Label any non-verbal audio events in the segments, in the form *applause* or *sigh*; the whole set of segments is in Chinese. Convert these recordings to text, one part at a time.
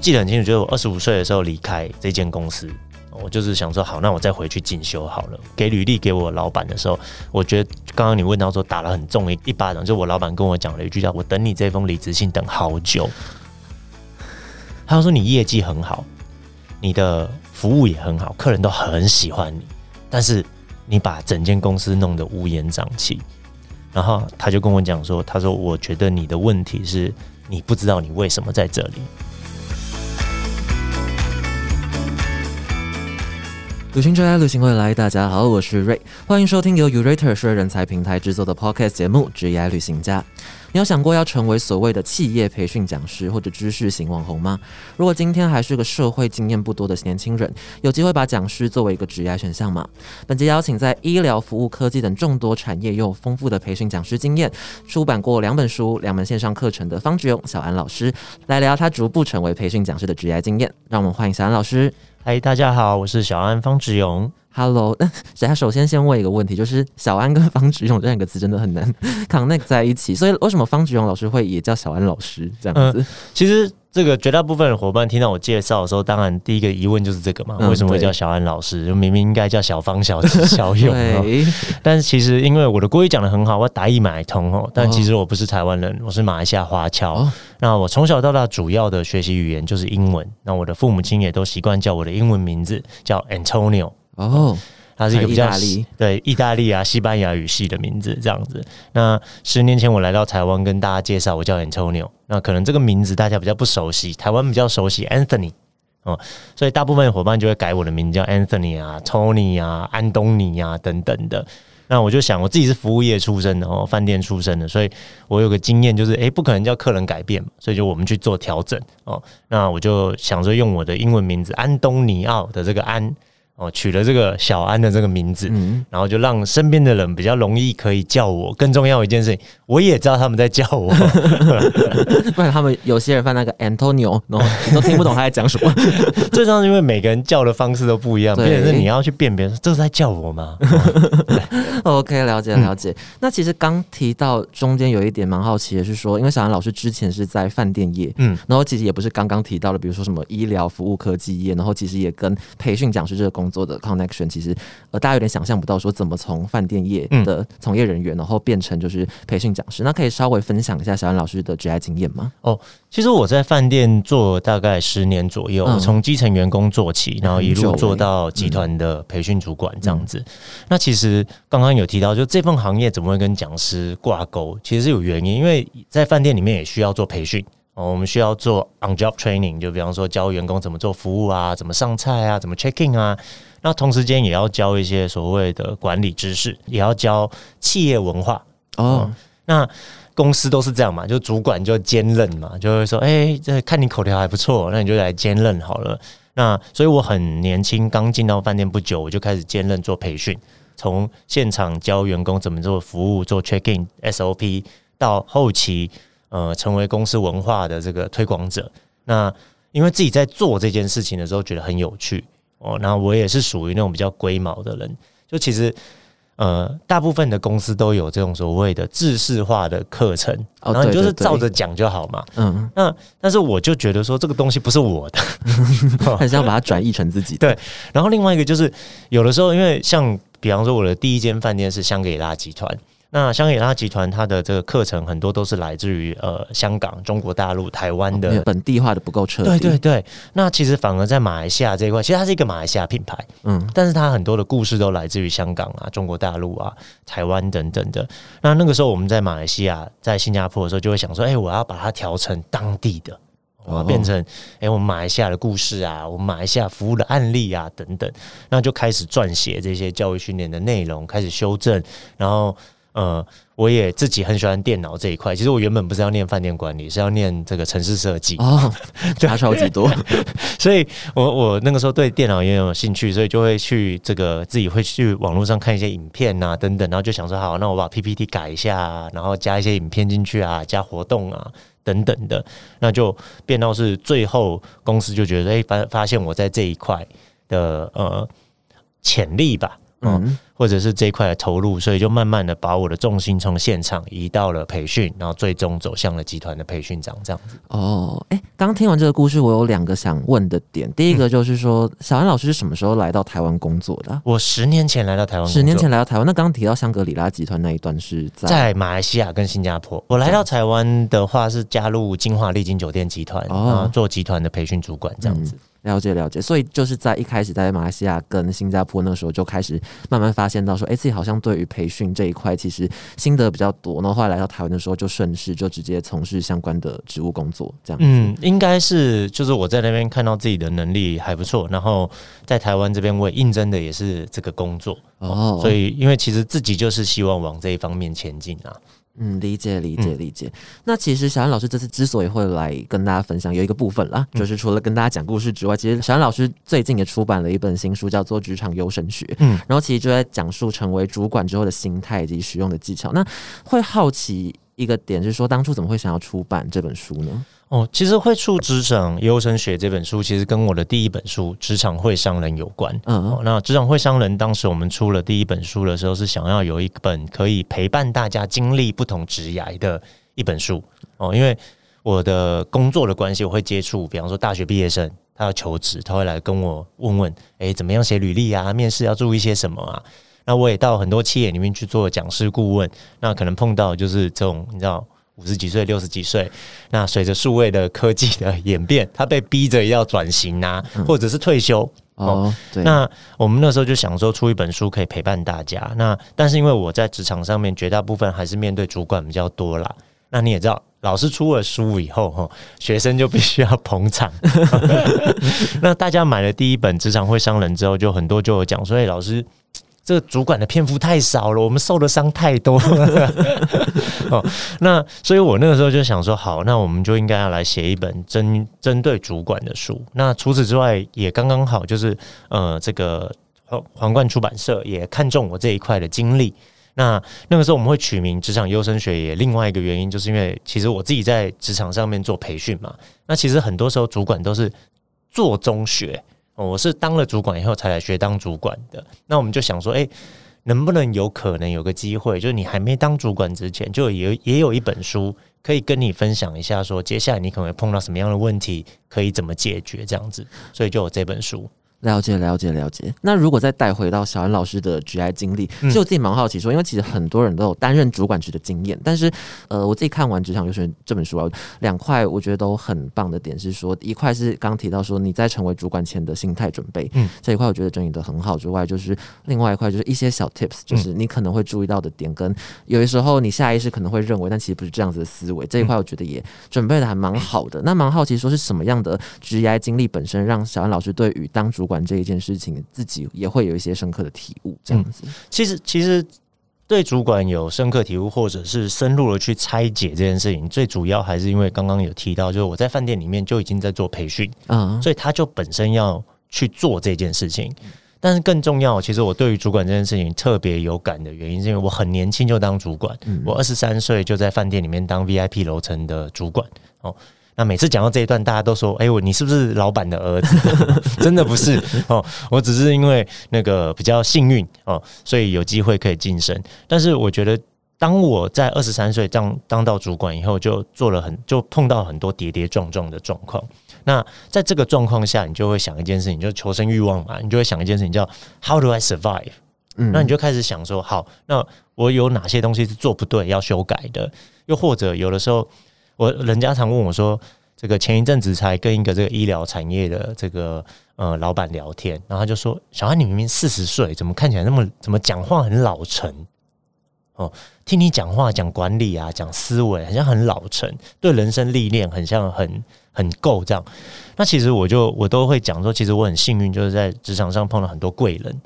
记得很清楚，就是我二十五岁的时候离开这间公司，我就是想说，好，那我再回去进修好了。给履历给我老板的时候，我觉得刚刚你问到说打了很重一一巴掌，就我老板跟我讲了一句叫“我等你这封离职信等好久”。他说你业绩很好，你的服务也很好，客人都很喜欢你，但是你把整间公司弄得乌烟瘴气。然后他就跟我讲说，他说我觉得你的问题是你不知道你为什么在这里。旅行者爱，旅行未来。大家好，我是瑞，欢迎收听由 Urater 社人才平台制作的 Podcast 节目《职业旅行家》。你有想过要成为所谓的企业培训讲师或者知识型网红吗？如果今天还是个社会经验不多的年轻人，有机会把讲师作为一个职业选项吗？本节邀请在医疗、服务、科技等众多产业又有丰富的培训讲师经验，出版过两本书、两门线上课程的方志勇小安老师，来聊他逐步成为培训讲师的职业经验。让我们欢迎小安老师。嗨，大家好，我是小安方志勇。Hello，那大家首先先问一个问题，就是小安跟方志勇这两个词真的很难 *laughs* connect 在一起，所以为什么方志勇老师会也叫小安老师这样子？其实。这个绝大部分的伙伴听到我介绍的时候，当然第一个疑问就是这个嘛，为什么会叫小安老师？就明明应该叫小方、小小勇。*laughs* 但是其实因为我的国语讲的很好，我打一买通哦。但其实我不是台湾人，我是马来西亚华侨。那我从小到大主要的学习语言就是英文。那我的父母亲也都习惯叫我的英文名字叫 Antonio。哦。它是一个比较对意大利啊、西班牙语系的名字这样子。那十年前我来到台湾，跟大家介绍，我叫 Antonio。那可能这个名字大家比较不熟悉，台湾比较熟悉 Anthony 哦，所以大部分伙伴就会改我的名字叫 Anthony 啊、Tony 啊、安东尼啊等等的。那我就想，我自己是服务业出身的哦，饭店出身的，所以我有个经验，就是诶，不可能叫客人改变嘛，所以就我们去做调整哦。那我就想着用我的英文名字安东尼奥的这个安。哦，取了这个小安的这个名字，嗯然后就让身边的人比较容易可以叫我。更重要一件事情，我也知道他们在叫我，*laughs* 不然他们有些人犯那个 Antonio，你都听不懂他在讲什么。*laughs* 最重要是因为每个人叫的方式都不一样，变成是你要去辨别，这是在叫我吗？*laughs* OK，了解了解。那其实刚提到中间有一点蛮好奇的是说，因为小安老师之前是在饭店业，嗯，然后其实也不是刚刚提到的，比如说什么医疗服务科技业，然后其实也跟培训讲师这个工。做的 connection 其实呃，大家有点想象不到，说怎么从饭店业的从业人员，然后变成就是培训讲师。那可以稍微分享一下小安老师的职业经验吗？哦，其实我在饭店做大概十年左右，从基层员工做起，然后一路做到集团的培训主管这样子。那其实刚刚有提到，就这份行业怎么会跟讲师挂钩？其实是有原因，因为在饭店里面也需要做培训。我们需要做 on job training，就比方说教员工怎么做服务啊，怎么上菜啊，怎么 check in 啊。那同时间也要教一些所谓的管理知识，也要教企业文化哦。那公司都是这样嘛，就主管就兼任嘛，就会说，哎，这看你口条还不错，那你就来兼任好了。那所以我很年轻，刚进到饭店不久，我就开始兼任做培训，从现场教员工怎么做服务，做 check in SOP，到后期。呃，成为公司文化的这个推广者，那因为自己在做这件事情的时候觉得很有趣哦，那我也是属于那种比较龟毛的人，就其实呃，大部分的公司都有这种所谓的制式化的课程，然后你就是照着讲就好嘛，嗯，那但是我就觉得说这个东西不是我的，*laughs* 还是要把它转译成自己的。对，然后另外一个就是有的时候，因为像比方说我的第一间饭店是香格里拉集团。那香格里拉集团它的这个课程很多都是来自于呃香港、中国大陆、台湾的本地化的不够彻底。对对对，那其实反而在马来西亚这一块，其实它是一个马来西亚品牌，嗯，但是它很多的故事都来自于香港啊、中国大陆啊、台湾等等的。那那个时候我们在马来西亚、在新加坡的时候，就会想说，哎，我要把它调成当地的，我变成哎我们马来西亚的故事啊，我们马来西亚服务的案例啊等等，那就开始撰写这些教育训练的内容，开始修正，然后。呃，我也自己很喜欢电脑这一块。其实我原本不是要念饭店管理，是要念这个城市设计哦，*laughs* 差超级多。*laughs* 所以我我那个时候对电脑也有兴趣，所以就会去这个自己会去网络上看一些影片啊等等，然后就想说好，那我把 PPT 改一下，然后加一些影片进去啊，加活动啊等等的，那就变到是最后公司就觉得哎发发现我在这一块的呃潜力吧，嗯。或者是这一块的投入，所以就慢慢的把我的重心从现场移到了培训，然后最终走向了集团的培训长这样子。哦，哎，刚听完这个故事，我有两个想问的点。第一个就是说，小安老师是什么时候来到台湾工作的？我十年前来到台湾，十年前来到台湾。那刚刚提到香格里拉集团那一段是在在马来西亚跟新加坡。我来到台湾的话是加入金华丽晶酒店集团，然后，做集团的培训主管这样子。了解了解，所以就是在一开始在马来西亚跟新加坡那时候就开始慢慢发现到说，哎，自己好像对于培训这一块其实心得比较多。然后后来来到台湾的时候，就顺势就直接从事相关的职务工作，这样。嗯，应该是就是我在那边看到自己的能力还不错，然后在台湾这边我也应征的也是这个工作哦，所以因为其实自己就是希望往这一方面前进啊。嗯，理解理解理解。那其实小安老师这次之所以会来跟大家分享，有一个部分啦，就是除了跟大家讲故事之外，其实小安老师最近也出版了一本新书，叫做《职场优生学》。嗯，然后其实就在讲述成为主管之后的心态以及使用的技巧。那会好奇一个点是说，当初怎么会想要出版这本书呢？哦，其实会处《职场优生学》这本书，其实跟我的第一本书《职场会商人》有关。嗯，那《职场会商人》当时我们出了第一本书的时候，是想要有一本可以陪伴大家经历不同职涯的一本书。哦，因为我的工作的关系，我会接触，比方说大学毕业生，他要求职，他会来跟我问问，哎，怎么样写履历啊？面试要注意些什么啊？那我也到很多企业里面去做讲师顾问，那可能碰到就是这种，你知道。五十几岁、六十几岁，那随着数位的科技的演变，他被逼着要转型啊，或者是退休哦。那我们那时候就想说出一本书可以陪伴大家。那但是因为我在职场上面绝大部分还是面对主管比较多啦。那你也知道，老师出了书以后哈，学生就必须要捧场。*laughs* *laughs* 那大家买了第一本《职场会伤人》之后，就很多就有讲说：“哎，老师。”这个主管的篇幅太少了，我们受的伤太多了。*laughs* 哦，那所以我那个时候就想说，好，那我们就应该要来写一本针针对主管的书。那除此之外，也刚刚好，就是呃，这个皇皇冠出版社也看中我这一块的经历。那那个时候我们会取名“职场优生学”，也另外一个原因，就是因为其实我自己在职场上面做培训嘛。那其实很多时候主管都是做中学。我是当了主管以后才来学当主管的，那我们就想说，哎，能不能有可能有个机会，就是你还没当主管之前，就也也有一本书可以跟你分享一下，说接下来你可能会碰到什么样的问题，可以怎么解决这样子，所以就有这本书。了解了解了解。那如果再带回到小安老师的 GI 经历，其实我自己蛮好奇说，因为其实很多人都有担任主管职的经验，但是呃，我自己看完《职场优选这本书啊，两块我觉得都很棒的点是说，一块是刚提到说你在成为主管前的心态准备，嗯，这一块我觉得整理的很好之外，就是另外一块就是一些小 tips，就是你可能会注意到的点，跟有的时候你下意识可能会认为，但其实不是这样子的思维，这一块我觉得也准备的还蛮好的。那蛮好奇说是什么样的 GI 经历本身让小安老师对于当主管这一件事情。自己也会有一些深刻的体悟，这样子。其实，其实对主管有深刻体悟，或者是深入的去拆解这件事情，最主要还是因为刚刚有提到，就是我在饭店里面就已经在做培训，嗯，所以他就本身要去做这件事情。但是更重要，其实我对于主管这件事情特别有感的原因，是因为我很年轻就当主管，我二十三岁就在饭店里面当 VIP 楼层的主管，哦。那每次讲到这一段，大家都说：“哎，我你是不是老板的儿子？” *laughs* 真的不是哦，我只是因为那个比较幸运哦，所以有机会可以晋升。但是我觉得，当我在二十三岁当当到主管以后，就做了很就碰到很多跌跌撞撞的状况。那在这个状况下，你就会想一件事情，就是求生欲望嘛，你就会想一件事情叫 “How do I survive？” 嗯，那你就开始想说：“好，那我有哪些东西是做不对要修改的？又或者有的时候。”我人家常问我说：“这个前一阵子才跟一个这个医疗产业的这个呃老板聊天，然后他就说：‘小安，你明明四十岁，怎么看起来那么怎么讲话很老成？哦，听你讲话讲管理啊，讲思维，好像很老成，对人生历练很像很很够这样。’那其实我就我都会讲说，其实我很幸运，就是在职场上碰到很多贵人。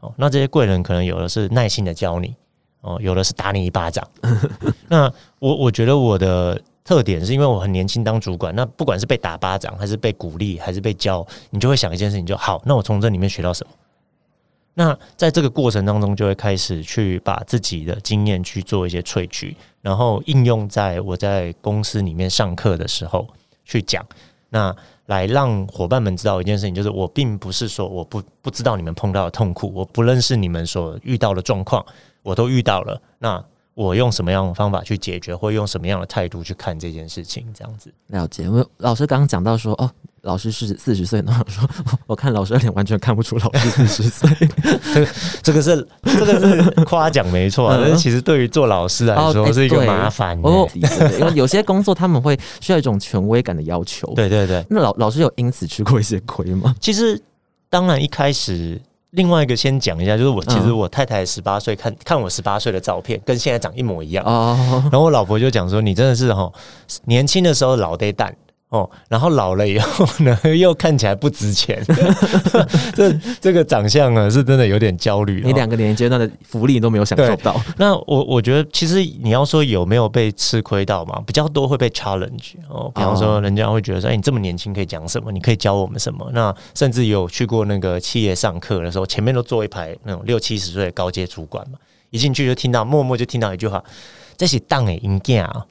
哦，那这些贵人可能有的是耐心的教你，哦，有的是打你一巴掌。*laughs* 那我我觉得我的。特点是因为我很年轻当主管，那不管是被打巴掌，还是被鼓励，还是被教，你就会想一件事情，就好。那我从这里面学到什么？那在这个过程当中，就会开始去把自己的经验去做一些萃取，然后应用在我在公司里面上课的时候去讲。那来让伙伴们知道一件事情，就是我并不是说我不不知道你们碰到的痛苦，我不认识你们所遇到的状况，我都遇到了。那我用什么样的方法去解决，或用什么样的态度去看这件事情？这样子了解。因为老师刚刚讲到说，哦，老师是四十岁，那我说我看老师的脸完全看不出老师四十岁。*laughs* 这个这个是这个是夸奖没错，但是其实对于做老师来说是一个麻烦。哦，因为有些工作他们会需要一种权威感的要求。对对对。那老老师有因此吃过一些亏吗？其实当然一开始。另外一个先讲一下，就是我其实我太太十八岁，看看我十八岁的照片，跟现在长一模一样。然后我老婆就讲说：“你真的是哈，年轻的时候老得蛋。”哦，然后老了以后呢，又看起来不值钱，*laughs* 这这个长相呢，是真的有点焦虑。你两个年龄阶段的福利都没有享受到。那我我觉得，其实你要说有没有被吃亏到嘛？比较多会被 challenge 哦，比方说人家会觉得说，哎，你这么年轻可以讲什么？你可以教我们什么？那甚至有去过那个企业上课的时候，前面都坐一排那种六七十岁的高阶主管嘛，一进去就听到，默默就听到一句话。这是当诶，硬件啊，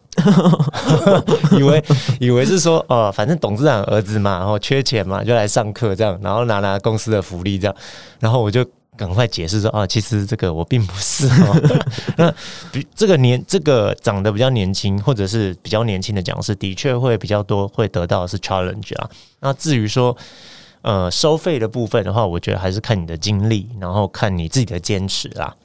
以为以为是说哦，反正董事长儿子嘛，然后缺钱嘛，就来上课这样，然后拿拿公司的福利这样，然后我就赶快解释说啊，其实这个我并不是哦。*laughs* 那比这个年这个长得比较年轻，或者是比较年轻的讲师，的确会比较多会得到是 challenge 啊。那至于说呃收费的部分的话，我觉得还是看你的经历，然后看你自己的坚持啦。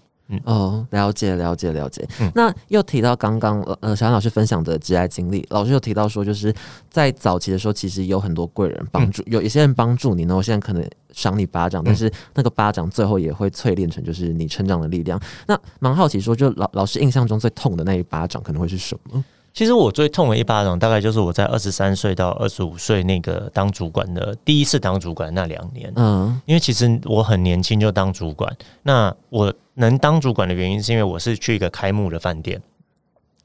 哦，了解了解了解。那又提到刚刚呃小安老师分享的挚爱经历，老师又提到说，就是在早期的时候，其实有很多贵人帮助，有一些人帮助你呢。我现在可能赏你巴掌，但是那个巴掌最后也会淬炼成就是你成长的力量。那蛮好奇说，就老老师印象中最痛的那一巴掌可能会是什么？其实我最痛的一巴掌，大概就是我在二十三岁到二十五岁那个当主管的第一次当主管那两年。嗯，因为其实我很年轻就当主管，那我能当主管的原因是因为我是去一个开幕的饭店。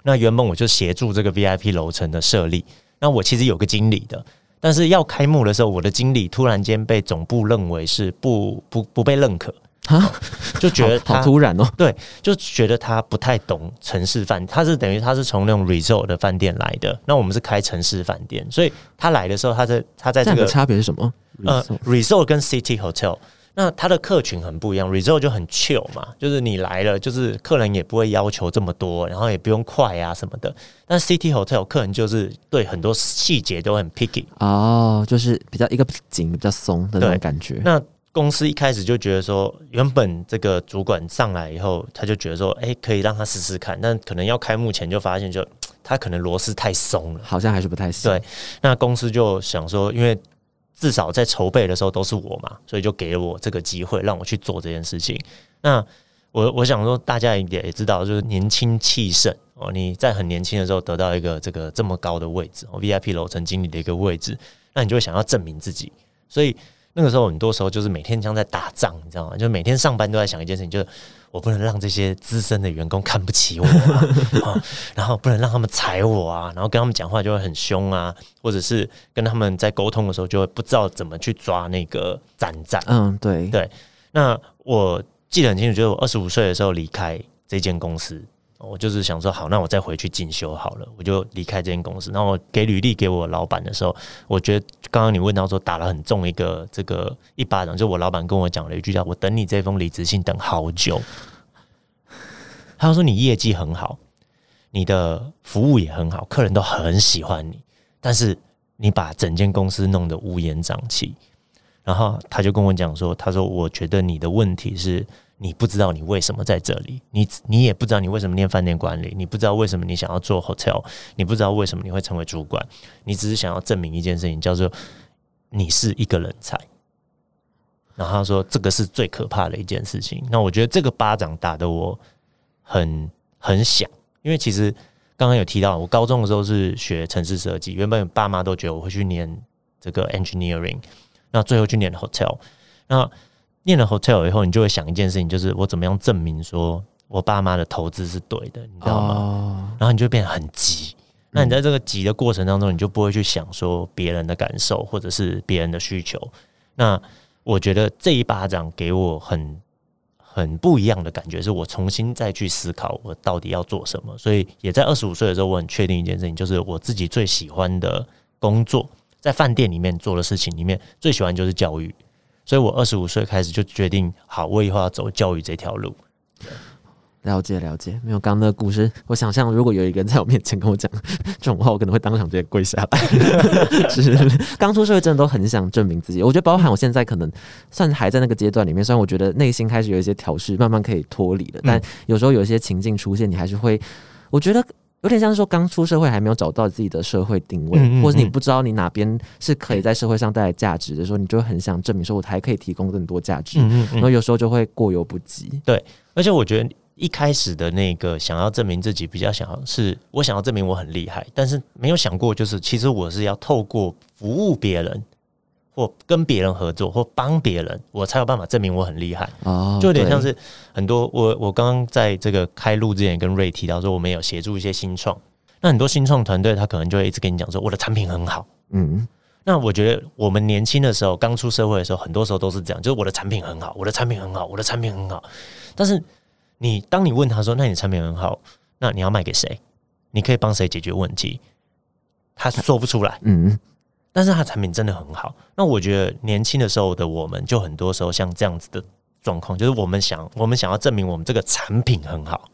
那原本我就协助这个 VIP 楼层的设立，那我其实有个经理的，但是要开幕的时候，我的经理突然间被总部认为是不不不被认可。啊，就觉得好突然哦。对，就觉得他不太懂城市饭，他是等于他是从那种 resort 的饭店来的。那我们是开城市饭店，所以他来的时候，他在他在这个差别是什么？呃，resort 跟 city hotel，那他的客群很不一样。resort 就很 chill 嘛，就是你来了，就是客人也不会要求这么多，然后也不用快啊什么的。但 city hotel 客人就是对很多细节都很 picky 哦，就是比较一个紧比较松的那种感觉。那公司一开始就觉得说，原本这个主管上来以后，他就觉得说，哎，可以让他试试看。但可能要开幕前就发现，就他可能螺丝太松了，好像还是不太行。对，那公司就想说，因为至少在筹备的时候都是我嘛，所以就给了我这个机会，让我去做这件事情。那我我想说，大家也也知道，就是年轻气盛哦，你在很年轻的时候得到一个这个这么高的位置，VIP 楼层经理的一个位置，那你就会想要证明自己，所以。那个时候很多时候就是每天像在打仗，你知道吗？就每天上班都在想一件事情，就是我不能让这些资深的员工看不起我啊，*laughs* 然后不能让他们踩我啊，然后跟他们讲话就会很凶啊，或者是跟他们在沟通的时候就会不知道怎么去抓那个战战。嗯，对对。那我记得很清楚，就是我二十五岁的时候离开这间公司。我就是想说，好，那我再回去进修好了，我就离开这间公司。然后给履历给我老板的时候，我觉得刚刚你问到说打了很重一个这个一巴掌，就我老板跟我讲了一句叫“我等你这封离职信等好久”。他说你业绩很好，你的服务也很好，客人都很喜欢你，但是你把整间公司弄得乌烟瘴气。然后他就跟我讲说，他说我觉得你的问题是。你不知道你为什么在这里，你你也不知道你为什么念饭店管理，你不知道为什么你想要做 hotel，你不知道为什么你会成为主管，你只是想要证明一件事情，叫做你是一个人才。然后他说这个是最可怕的一件事情。那我觉得这个巴掌打的我很很响，因为其实刚刚有提到，我高中的时候是学城市设计，原本爸妈都觉得我会去念这个 engineering，那最后去念 hotel，那。念了 hotel 以后，你就会想一件事情，就是我怎么样证明说我爸妈的投资是对的，你知道吗？然后你就变得很急。那你在这个急的过程当中，你就不会去想说别人的感受或者是别人的需求。那我觉得这一巴掌给我很很不一样的感觉，是我重新再去思考我到底要做什么。所以也在二十五岁的时候，我很确定一件事情，就是我自己最喜欢的工作在饭店里面做的事情里面，最喜欢就是教育。所以我二十五岁开始就决定，好，我以后要走教育这条路。了解了解，没有刚刚那个故事，我想象如果有一个人在我面前跟我讲 *laughs* 这种话，我可能会当场直接跪下来。*laughs* 是刚出社会，真的都很想证明自己。我觉得，包含我现在可能算还在那个阶段里面，虽然我觉得内心开始有一些调试，慢慢可以脱离了，但有时候有一些情境出现，你还是会，我觉得有点像是说刚出社会还没有找到自己的社会定位，或者你不知道你哪边是可以在社会上带来价值的时候，你就很想证明说我还可以提供更多价值，然后有时候就会过犹不及。对，而且我觉得。一开始的那个想要证明自己，比较想要是我想要证明我很厉害，但是没有想过，就是其实我是要透过服务别人，或跟别人合作，或帮别人，我才有办法证明我很厉害。哦，就有点像是很多我我刚刚在这个开录之前跟瑞提到说，我们有协助一些新创，那很多新创团队他可能就会一直跟你讲说，我的产品很好。嗯，那我觉得我们年轻的时候，刚出社会的时候，很多时候都是这样，就是我的产品很好，我的产品很好，我的产品很好，但是。你当你问他说：“那你产品很好，那你要卖给谁？你可以帮谁解决问题？”他说不出来。嗯，但是它产品真的很好。那我觉得年轻的时候的我们，就很多时候像这样子的状况，就是我们想，我们想要证明我们这个产品很好，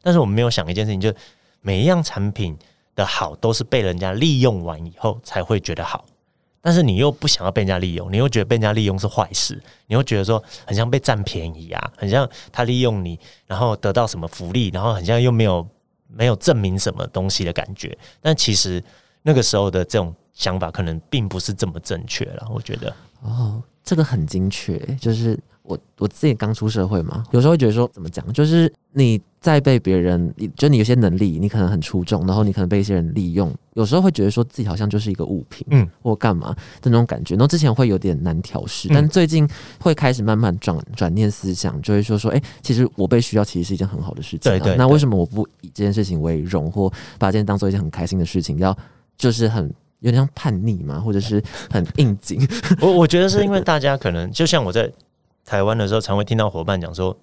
但是我们没有想一件事情，就每一样产品的好都是被人家利用完以后才会觉得好。但是你又不想要被人家利用，你又觉得被人家利用是坏事，你又觉得说很像被占便宜啊，很像他利用你，然后得到什么福利，然后很像又没有没有证明什么东西的感觉。但其实那个时候的这种想法可能并不是这么正确了，我觉得。哦，这个很精确，就是。我我自己刚出社会嘛，有时候会觉得说，怎么讲，就是你在被别人，你就你有些能力，你可能很出众，然后你可能被一些人利用，有时候会觉得说自己好像就是一个物品，嗯，或干嘛的那种感觉。然后之前会有点难调试，但最近会开始慢慢转转念思想，就会说说，哎，其实我被需要其实是一件很好的事情。对对。那为什么我不以这件事情为荣，或把这件当做一件很开心的事情？要就是很有点像叛逆嘛，或者是很应景？*laughs* 我我觉得是因为大家可能就像我在。台湾的时候，常会听到伙伴讲说：“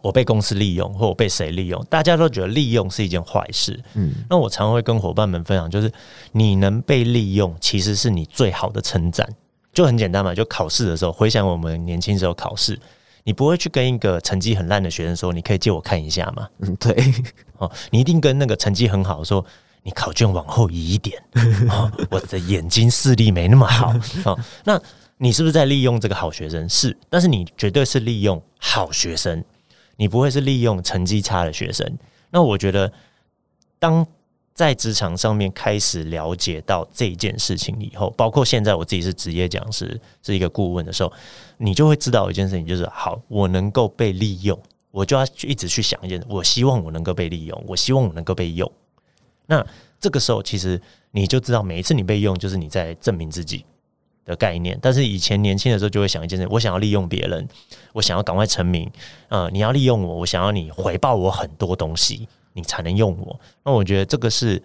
我被公司利用，或我被谁利用。”大家都觉得利用是一件坏事。嗯，那我常会跟伙伴们分享，就是你能被利用，其实是你最好的称赞。就很简单嘛，就考试的时候，回想我们年轻时候考试，你不会去跟一个成绩很烂的学生说：“你可以借我看一下吗？”嗯，对。哦，你一定跟那个成绩很好说：“你考卷往后移一点。*laughs* ”哦，我的眼睛视力没那么好。*laughs* 哦，那。你是不是在利用这个好学生？是，但是你绝对是利用好学生，你不会是利用成绩差的学生。那我觉得，当在职场上面开始了解到这件事情以后，包括现在我自己是职业讲师，是一个顾问的时候，你就会知道一件事情，就是好，我能够被利用，我就要一直去想一件，我希望我能够被利用，我希望我能够被用。那这个时候，其实你就知道，每一次你被用，就是你在证明自己。的概念，但是以前年轻的时候就会想一件事：我想要利用别人，我想要赶快成名。呃，你要利用我，我想要你回报我很多东西，你才能用我。那我觉得这个是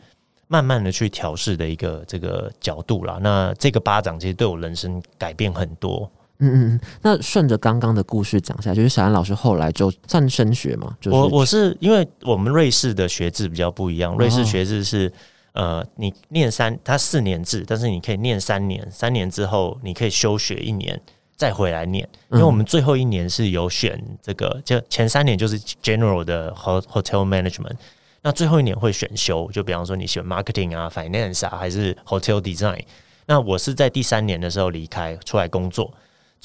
慢慢的去调试的一个这个角度啦。那这个巴掌其实对我人生改变很多。嗯嗯，那顺着刚刚的故事讲下，就是小安老师后来就算升学嘛？就我我是因为我们瑞士的学制比较不一样，瑞士学制是。呃，你念三，它四年制，但是你可以念三年，三年之后你可以休学一年，再回来念。因为我们最后一年是有选这个，就前三年就是 general 的 hotel management，那最后一年会选修，就比方说你选 marketing 啊、finance 啊，还是 hotel design。那我是在第三年的时候离开出来工作，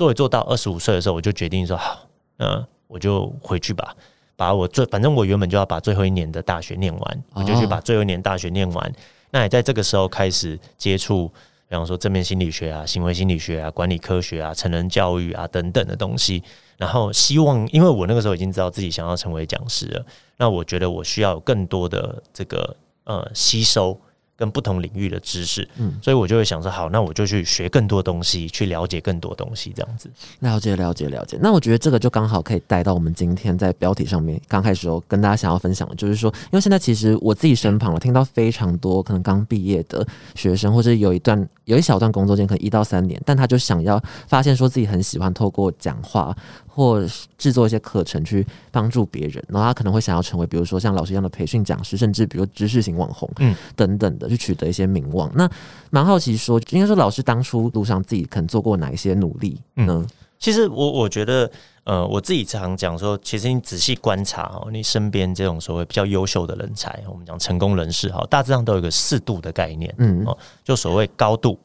做一做到二十五岁的时候，我就决定说好，那我就回去吧。把我最反正我原本就要把最后一年的大学念完，我就去把最后一年大学念完。那也在这个时候开始接触，比方说正面心理学啊、行为心理学啊、管理科学啊、成人教育啊等等的东西。然后希望，因为我那个时候已经知道自己想要成为讲师了，那我觉得我需要有更多的这个呃吸收。跟不同领域的知识，嗯，所以我就会想说，好，那我就去学更多东西，去了解更多东西，这样子。了解，了解，了解。那我觉得这个就刚好可以带到我们今天在标题上面刚开始时候跟大家想要分享的，就是说，因为现在其实我自己身旁了，听到非常多可能刚毕业的学生，或者有一段有一小段工作间，可能一到三年，但他就想要发现说自己很喜欢透过讲话或制作一些课程去帮助别人，然后他可能会想要成为比如说像老师一样的培训讲师，甚至比如知识型网红，嗯，等等的去取得一些名望。那蛮好奇说，应该说老师当初路上自己可能做过哪一些努力呢？其实我我觉得，呃，我自己常讲说，其实你仔细观察哦，你身边这种所谓比较优秀的人才，我们讲成功人士哈，大致上都有一个四度的概念，嗯，哦，就所谓高度、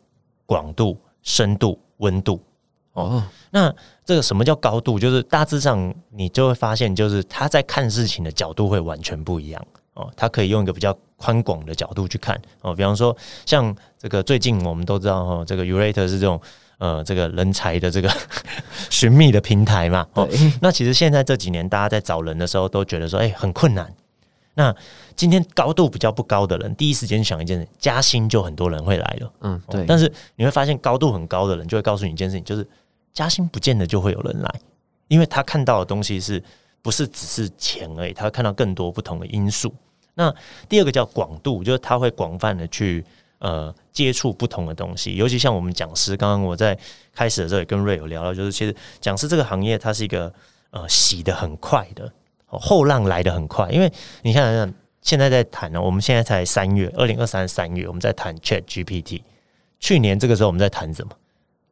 广度、深度、温度，哦，那这个什么叫高度？就是大致上你就会发现，就是他在看事情的角度会完全不一样哦，他可以用一个比较宽广的角度去看哦，比方说像这个最近我们都知道哈，这个 Urate 是这种。呃，这个人才的这个 *laughs* 寻觅的平台嘛，哦，*laughs* 那其实现在这几年大家在找人的时候都觉得说，哎，很困难。那今天高度比较不高的人，第一时间想一件事，加薪就很多人会来了，嗯，对。但是你会发现，高度很高的人就会告诉你一件事情，就是加薪不见得就会有人来，因为他看到的东西是不是只是钱而已，他会看到更多不同的因素。那第二个叫广度，就是他会广泛的去。呃，接触不同的东西，尤其像我们讲师，刚刚我在开始的时候也跟瑞有聊到，就是其实讲师这个行业，它是一个呃洗的很快的，后浪来的很快。因为你看，想，现在在谈呢，我们现在才三月，二零二三三月，我们在谈 Chat GPT。去年这个时候我们在谈什么？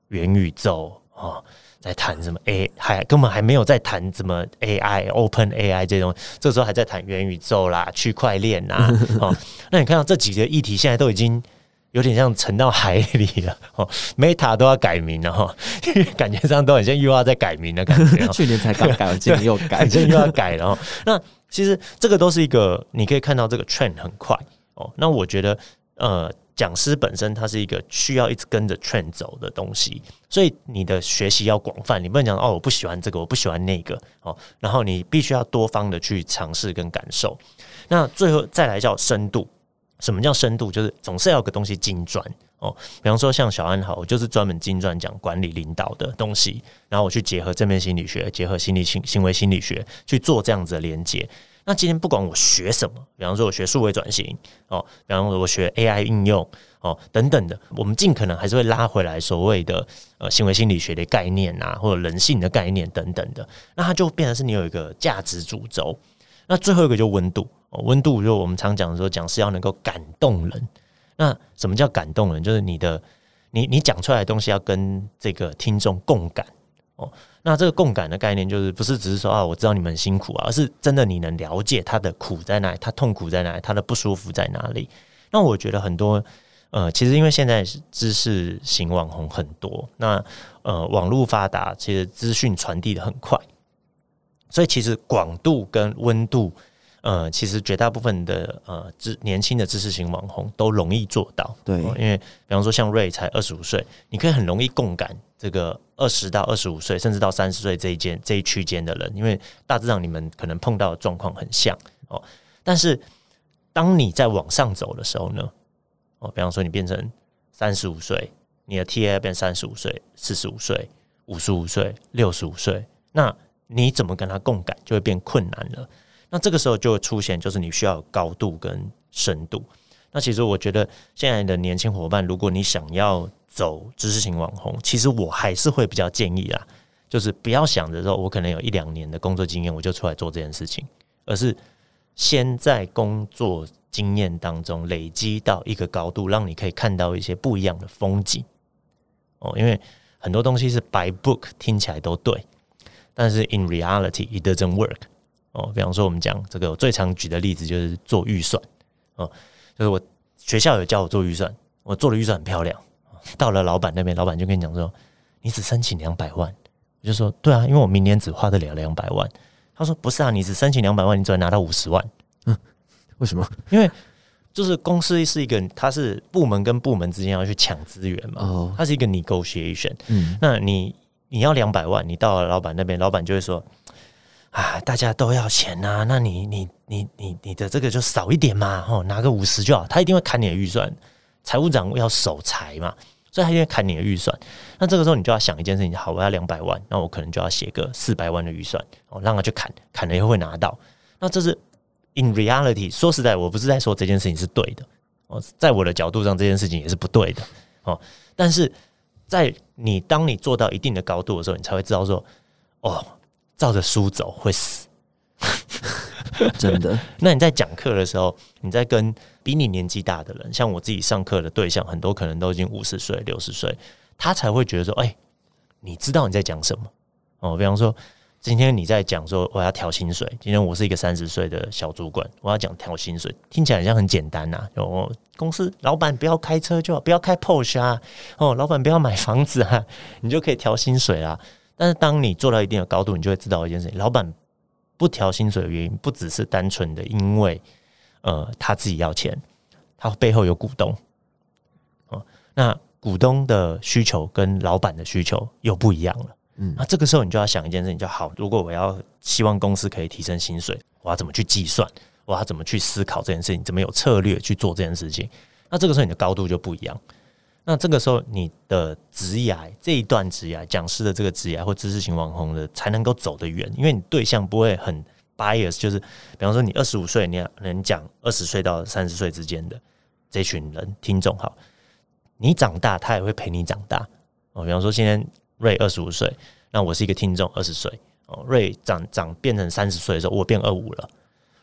元宇宙啊，在谈什么 A，还根本还没有在谈什么 AI、Open AI 这种，这个时候还在谈元宇宙啦、*laughs* 区块链呐。*laughs* 哦，那你看到这几个议题，现在都已经。有点像沉到海里了哦，Meta 都要改名了哈，*laughs* 感觉上都很像又要再改名的感觉。去年才刚改，今年又改，今年又要改了。那其实这个都是一个，你可以看到这个 trend 很快哦。那我觉得，呃，讲师本身它是一个需要一直跟着劝走的东西，所以你的学习要广泛，你不能讲哦，我不喜欢这个，我不喜欢那个哦。然后你必须要多方的去尝试跟感受。那最后再来叫深度。什么叫深度？就是总是要有个东西精专哦。比方说像小安好，我就是专门精专讲管理领导的东西，然后我去结合正面心理学，结合心理行行为心理学去做这样子的连接。那今天不管我学什么，比方说我学数位转型哦，比方说我学 AI 应用哦等等的，我们尽可能还是会拉回来所谓的呃行为心理学的概念啊，或者人性的概念等等的。那它就变成是你有一个价值主轴。那最后一个就温度。温度就我们常讲说，讲是要能够感动人。那什么叫感动人？就是你的你你讲出来的东西要跟这个听众共感哦。那这个共感的概念，就是不是只是说啊，我知道你们很辛苦啊，而是真的你能了解他的苦在哪里，他痛苦在哪里，他的不舒服在哪里。那我觉得很多呃，其实因为现在知识型网红很多，那呃网络发达，其实资讯传递的很快，所以其实广度跟温度。呃，其实绝大部分的呃，知年轻的知识型网红都容易做到。对，因为比方说像瑞才二十五岁，你可以很容易共感这个二十到二十五岁，甚至到三十岁这一间这一区间的人，因为大致上你们可能碰到的状况很像哦。但是当你在往上走的时候呢，哦，比方说你变成三十五岁，你的 T A 变三十五岁、四十五岁、五十五岁、六十五岁，那你怎么跟他共感就会变困难了。那这个时候就会出现，就是你需要高度跟深度。那其实我觉得现在的年轻伙伴，如果你想要走知识型网红，其实我还是会比较建议啦，就是不要想着说我可能有一两年的工作经验，我就出来做这件事情，而是先在工作经验当中累积到一个高度，让你可以看到一些不一样的风景。哦，因为很多东西是 by book 听起来都对，但是 in reality it doesn't work。哦，比方说我们讲这个，我最常举的例子就是做预算哦，就是我学校有教我做预算，我做的预算很漂亮，到了老板那边，老板就跟你讲说，你只申请两百万，我就说对啊，因为我明年只花得了两百万。他说不是啊，你只申请两百万，你只能拿到五十万。嗯，为什么？因为就是公司是一个，它是部门跟部门之间要去抢资源嘛，哦，它是一个 negotiation。嗯，那你你要两百万，你到了老板那边，老板就会说。啊，大家都要钱呐，那你你你你你的这个就少一点嘛，哦，拿个五十就好。他一定会砍你的预算，财务长要守财嘛，所以他一定会砍你的预算。那这个时候你就要想一件事情，好，我要两百万，那我可能就要写个四百万的预算，哦，让他去砍，砍了以后会拿到。那这是 in reality，说实在，我不是在说这件事情是对的，哦，在我的角度上，这件事情也是不对的。哦。但是在你当你做到一定的高度的时候，你才会知道说，哦，照着书走会死。*laughs* 真的？*laughs* 那你在讲课的时候，你在跟比你年纪大的人，像我自己上课的对象，很多可能都已经五十岁、六十岁，他才会觉得说，哎，你知道你在讲什么？哦，比方说。今天你在讲说我要调薪水，今天我是一个三十岁的小主管，我要讲调薪水，听起来好像很简单呐。哦，公司老板不要开车就好，不要开 Porsche 啊。哦，老板不要买房子啊，你就可以调薪水啊。但是当你做到一定的高度，你就会知道一件事情：老板不调薪水的原因，不只是单纯的因为呃他自己要钱，他背后有股东。哦，那股东的需求跟老板的需求又不一样了。嗯，那这个时候你就要想一件事情，就好。如果我要希望公司可以提升薪水，我要怎么去计算？我要怎么去思考这件事情？怎么有策略去做这件事情？那这个时候你的高度就不一样。那这个时候你的职业这一段职业讲师的这个职业或知识型网红的才能够走得远，因为你对象不会很 bias，就是比方说你二十五岁，你能讲二十岁到三十岁之间的这群人听众，好，你长大他也会陪你长大哦。比方说今天。瑞二十五岁，那我是一个听众，二十岁哦。瑞长长变成三十岁的时候，我变二五了；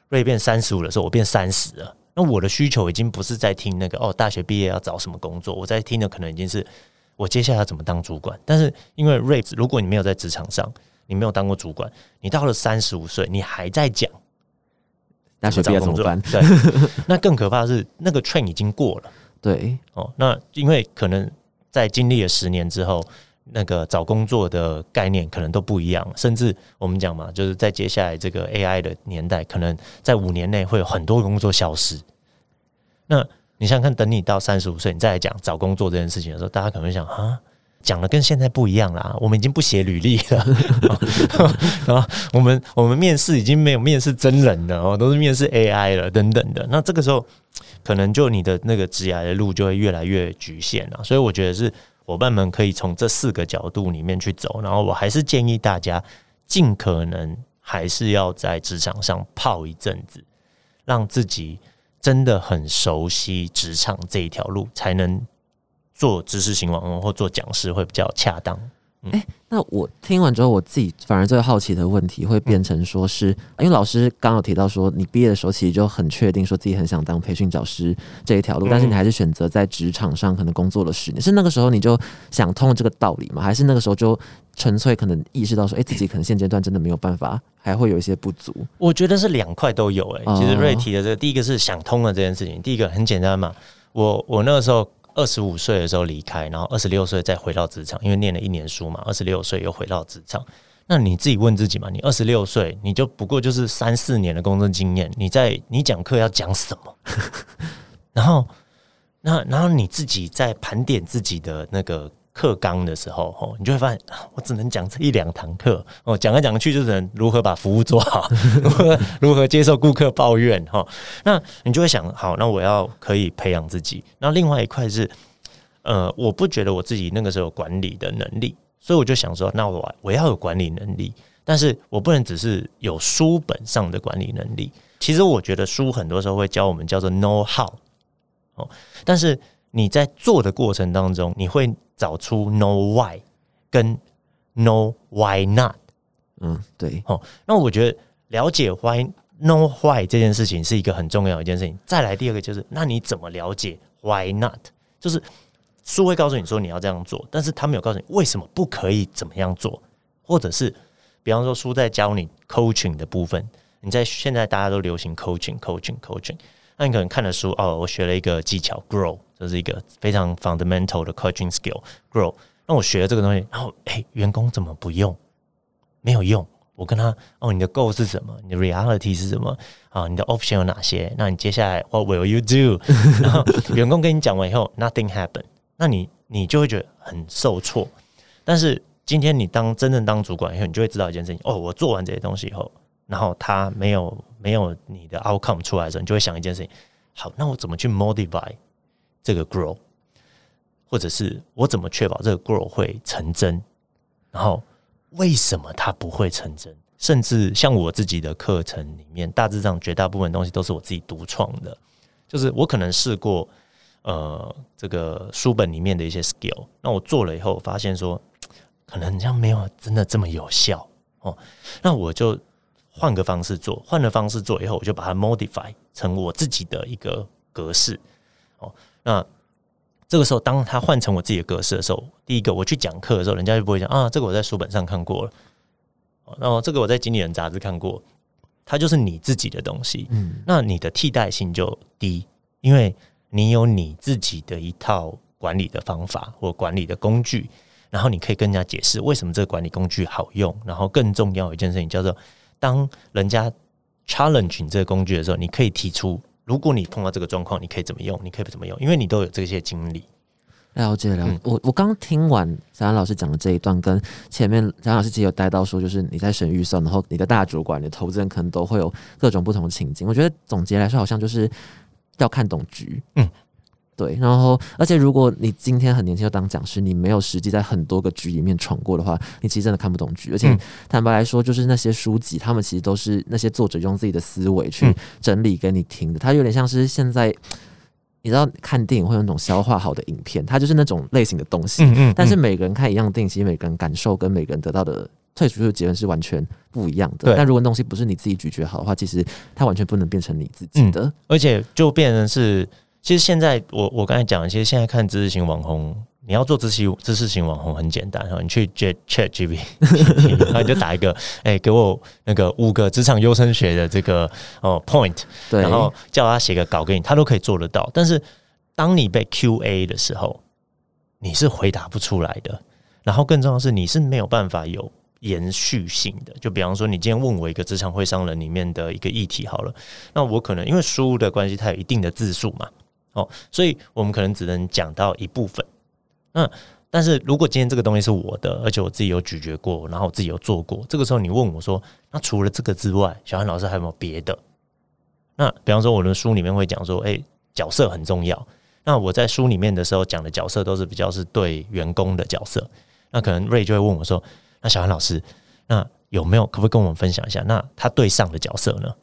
瑞变三十五的时候，我变三十了。那我的需求已经不是在听那个哦，大学毕业要找什么工作，我在听的可能已经是我接下来要怎么当主管。但是因为 rape，，如果你没有在职场上，你没有当过主管，你到了三十五岁，你还在讲大学毕业怎么办？对，那更可怕的是那个 train 已经过了。对哦，那因为可能在经历了十年之后。那个找工作的概念可能都不一样，甚至我们讲嘛，就是在接下来这个 AI 的年代，可能在五年内会有很多工作消失。那你想想看，等你到三十五岁，你再来讲找工作这件事情的时候，大家可能会想啊，讲的跟现在不一样啦，我们已经不写履历了，*laughs* 然后我们我们面试已经没有面试真人了哦，都是面试 AI 了等等的。那这个时候，可能就你的那个职涯的路就会越来越局限了。所以我觉得是。伙伴们可以从这四个角度里面去走，然后我还是建议大家尽可能还是要在职场上泡一阵子，让自己真的很熟悉职场这一条路，才能做知识型网红或做讲师会比较恰当。哎，那我听完之后，我自己反而最好奇的问题会变成说，是因为老师刚有提到说，你毕业的时候其实就很确定说自己很想当培训教师这一条路，但是你还是选择在职场上可能工作了十年，是那个时候你就想通了这个道理吗？还是那个时候就纯粹可能意识到说，哎，自己可能现阶段真的没有办法，还会有一些不足？我觉得是两块都有。哎，其实瑞提的这个，第一个是想通了这件事情，第一个很简单嘛，我我那个时候。二十五岁的时候离开，然后二十六岁再回到职场，因为念了一年书嘛。二十六岁又回到职场，那你自己问自己嘛？你二十六岁，你就不过就是三四年的工作经验，你在你讲课要讲什么？*laughs* 然后，那然后你自己在盘点自己的那个。课纲的时候，哦，你就会发现，我只能讲这一两堂课，哦，讲来讲去就只能如何把服务做好，如 *laughs* 何如何接受顾客抱怨，哈，那你就会想，好，那我要可以培养自己。那另外一块是，呃，我不觉得我自己那个时候有管理的能力，所以我就想说，那我我要有管理能力，但是我不能只是有书本上的管理能力。其实我觉得书很多时候会教我们叫做 know how，哦，但是。你在做的过程当中，你会找出 know why 跟 know why not。嗯，对。哦，那我觉得了解 why know why 这件事情是一个很重要的一件事情。再来第二个就是，那你怎么了解 why not？就是书会告诉你说你要这样做，但是他没有告诉你为什么不可以怎么样做，或者是比方说书在教你 coaching 的部分，你在现在大家都流行 coaching，coaching，coaching。那你可能看了书哦，我学了一个技巧 grow，这是一个非常 fundamental 的 coaching skill grow。那我学了这个东西，然后哎，员工怎么不用？没有用。我跟他哦，你的 goal 是什么？你的 reality 是什么？啊，你的 option 有哪些？那你接下来 what will you do？*laughs* 然后员工跟你讲完以后，nothing happen，那你你就会觉得很受挫。但是今天你当真正当主管以后，你就会知道一件事情哦，我做完这些东西以后。然后他没有没有你的 outcome 出来的时候，你就会想一件事情：好，那我怎么去 modify 这个 grow，或者是我怎么确保这个 grow 会成真？然后为什么它不会成真？甚至像我自己的课程里面，大致上绝大部分东西都是我自己独创的，就是我可能试过呃这个书本里面的一些 skill。那我做了以后，发现说可能这样没有真的这么有效哦。那我就换个方式做，换了方式做以后，我就把它 modify 成我自己的一个格式。哦。那这个时候，当它换成我自己的格式的时候，第一个我去讲课的时候，人家就不会讲啊，这个我在书本上看过了，然后这个我在经理人杂志看过，它就是你自己的东西，嗯，那你的替代性就低，因为你有你自己的一套管理的方法或管理的工具，然后你可以跟人家解释为什么这个管理工具好用，然后更重要一件事情叫做，当人家 challenge 你这个工具的时候，你可以提出。如果你碰到这个状况，你可以怎么用？你可以怎么用？因为你都有这些经历。了解了，我我刚听完小安老师讲的这一段，跟前面小安老师其实有带到说，就是你在审预算，然后你的大主管、你的投资人可能都会有各种不同的情境。我觉得总结来说，好像就是要看懂局。嗯。对，然后而且如果你今天很年轻就当讲师，你没有实际在很多个局里面闯过的话，你其实真的看不懂局。而且坦白来说，就是那些书籍，他们其实都是那些作者用自己的思维去整理给你听的。它有点像是现在你知道看电影会有那种消化好的影片，它就是那种类型的东西。嗯嗯。但是每个人看一样的电影，其实每个人感受跟每个人得到的退出的结论是完全不一样的。但如果东西不是你自己咀嚼好的话，其实它完全不能变成你自己的。而且就变成是。其实现在我我刚才讲，其实现在看知识型网红，你要做知识知识型网红很简单哈，你去 Chat Chat G P，*laughs* 然后你就打一个，哎，给我那个五个职场优生学的这个哦 point，然后叫他写个稿给你，他都可以做得到。但是当你被 Q A 的时候，你是回答不出来的。然后更重要的是，你是没有办法有延续性的。就比方说，你今天问我一个职场会商人里面的一个议题好了，那我可能因为书的关系，它有一定的字数嘛。哦，所以我们可能只能讲到一部分。那但是如果今天这个东西是我的，而且我自己有咀嚼过，然后我自己有做过，这个时候你问我说，那除了这个之外，小韩老师还有没有别的？那比方说我的书里面会讲说，哎，角色很重要。那我在书里面的时候讲的角色都是比较是对员工的角色。那可能瑞就会问我说，那小韩老师，那有没有可不可以跟我们分享一下？那他对上的角色呢？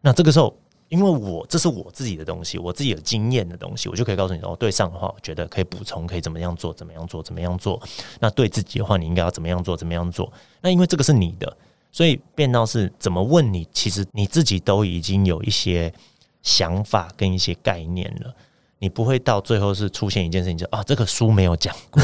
那这个时候。因为我这是我自己的东西，我自己有经验的东西，我就可以告诉你哦。对上的话，我觉得可以补充，可以怎么样做，怎么样做，怎么样做。那对自己的话，你应该要怎么样做，怎么样做。那因为这个是你的，所以变到是怎么问你，其实你自己都已经有一些想法跟一些概念了。你不会到最后是出现一件事情，就啊，这个书没有讲过，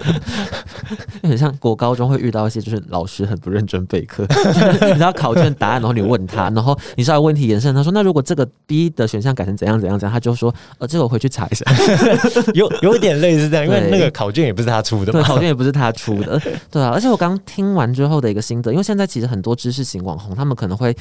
*laughs* 很像国高中会遇到一些，就是老师很不认真备课，*laughs* 你知道考卷答案，然后你问他，然后你稍微问题延伸，他说那如果这个 B 的选项改成怎样怎样怎样，他就说呃，这个我回去查一下，*laughs* 有有一点类似这样，因为那个考卷也不是他出的，对，考卷也不是他出的，对啊，而且我刚听完之后的一个心得，因为现在其实很多知识型网红，他们可能会。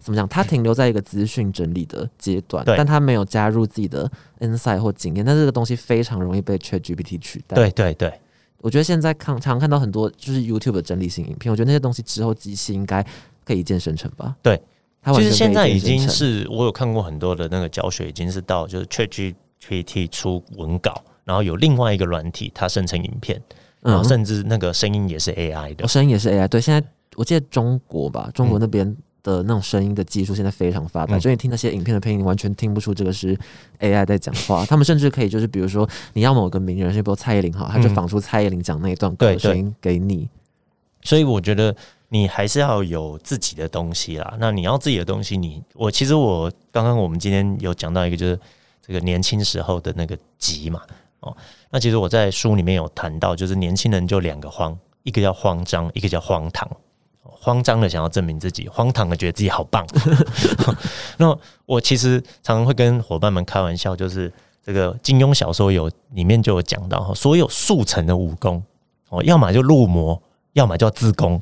怎么讲？他停留在一个资讯整理的阶段，但他没有加入自己的 insight 或经验。但这个东西非常容易被 Chat GPT 取代。对对对，我觉得现在看常看到很多就是 YouTube 的整理型影片，我觉得那些东西之后机器应该可以一键生成吧？对，它其实现在已经是我有看过很多的那个教学，已经是到就是 Chat GPT 出文稿，然后有另外一个软体它生成影片，然后甚至那个声音也是 AI 的，声音也是 AI。对，现在我记得中国吧，中国那边。的那种声音的技术现在非常发达，所以听那些影片的配音，完全听不出这个是 AI 在讲话。*laughs* 他们甚至可以就是，比如说你要某个名人，比如蔡依林哈，他就仿出蔡依林讲那一段歌声音给你。所以我觉得你还是要有自己的东西啦。那你要自己的东西，你我其实我刚刚我们今天有讲到一个，就是这个年轻时候的那个急嘛。哦，那其实我在书里面有谈到，就是年轻人就两个慌，一个叫慌张，一个叫荒唐。慌张的想要证明自己，荒唐的觉得自己好棒。*laughs* 那我其实常常会跟伙伴们开玩笑，就是这个金庸小说有里面就有讲到，所有速成的武功哦，要么就入魔，要么叫自宫。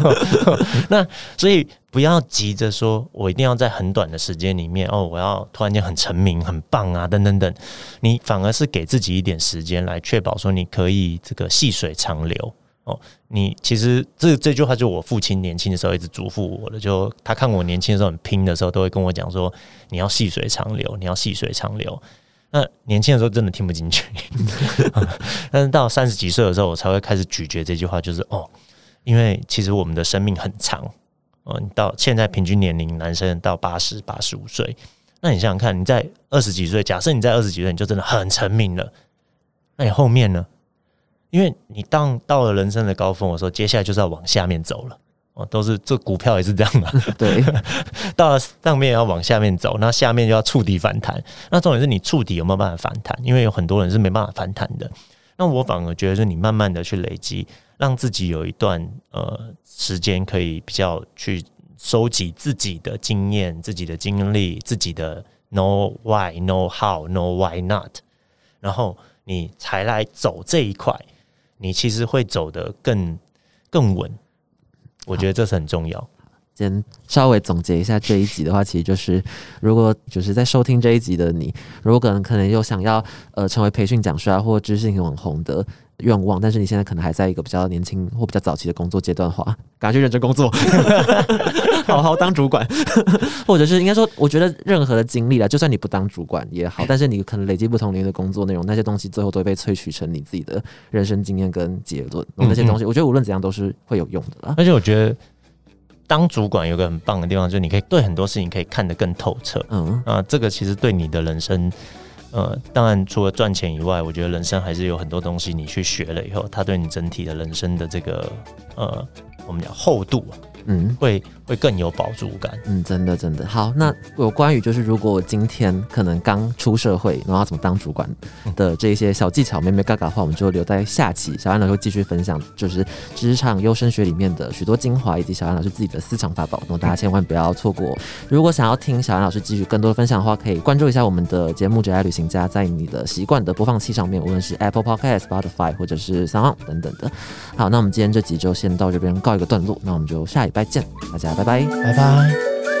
*laughs* 那所以不要急着说我一定要在很短的时间里面哦，我要突然间很成名、很棒啊，等等等。你反而是给自己一点时间来确保说你可以这个细水长流。你其实这这句话就我父亲年轻的时候一直嘱咐我的，就他看我年轻的时候很拼的时候，都会跟我讲说，你要细水长流，你要细水长流。那年轻的时候真的听不进去，*laughs* 但是到三十几岁的时候，我才会开始咀嚼这句话，就是哦，因为其实我们的生命很长，哦，到现在平均年龄男生到八十八十五岁，那你想想看，你在二十几岁，假设你在二十几岁，你就真的很成名了，那你后面呢？因为你当到了人生的高峰的时候，接下来就是要往下面走了。哦，都是这股票也是这样嘛。*laughs* 对，*laughs* 到了上面要往下面走，那下面就要触底反弹。那重点是你触底有没有办法反弹？因为有很多人是没办法反弹的。那我反而觉得，是你慢慢的去累积，让自己有一段呃时间可以比较去收集自己的经验、自己的经历、自己的 know why、know how、know why not，然后你才来走这一块，你其实会走得更更稳。我觉得这是很重要。先稍微总结一下这一集的话，其实就是，如果就是在收听这一集的你，如果可能可能又想要呃成为培训讲师啊或知识型网红的愿望，但是你现在可能还在一个比较年轻或比较早期的工作阶段的话，赶快去认真工作，*laughs* 好好当主管，或者是应该说，我觉得任何的经历啊，就算你不当主管也好，但是你可能累积不同领域的工作内容，那些东西最后都会被萃取成你自己的人生经验跟结论，那些东西，我觉得无论怎样都是会有用的啦。而且我觉得。当主管有个很棒的地方，就是你可以对很多事情可以看得更透彻。嗯啊，这个其实对你的人生，呃，当然除了赚钱以外，我觉得人生还是有很多东西你去学了以后，它对你整体的人生的这个呃，我们讲厚度。嗯，会会更有饱足感。嗯，真的真的好。那有关于就是如果我今天可能刚出社会，然后怎么当主管的这些小技巧、妹妹嘎嘎的话，我们就留在下期。小安老师会继续分享，就是职场优生学里面的许多精华，以及小安老师自己的私藏法宝。那么大家千万不要错过。如果想要听小安老师继续更多的分享的话，可以关注一下我们的节目《只爱旅行家》，在你的习惯的播放器上面，无论是 Apple Podcast、Spotify 或者是 Sound 等等的。好，那我们今天这集就先到这边告一个段落。那我们就下一。拜见，大家拜拜。拜拜。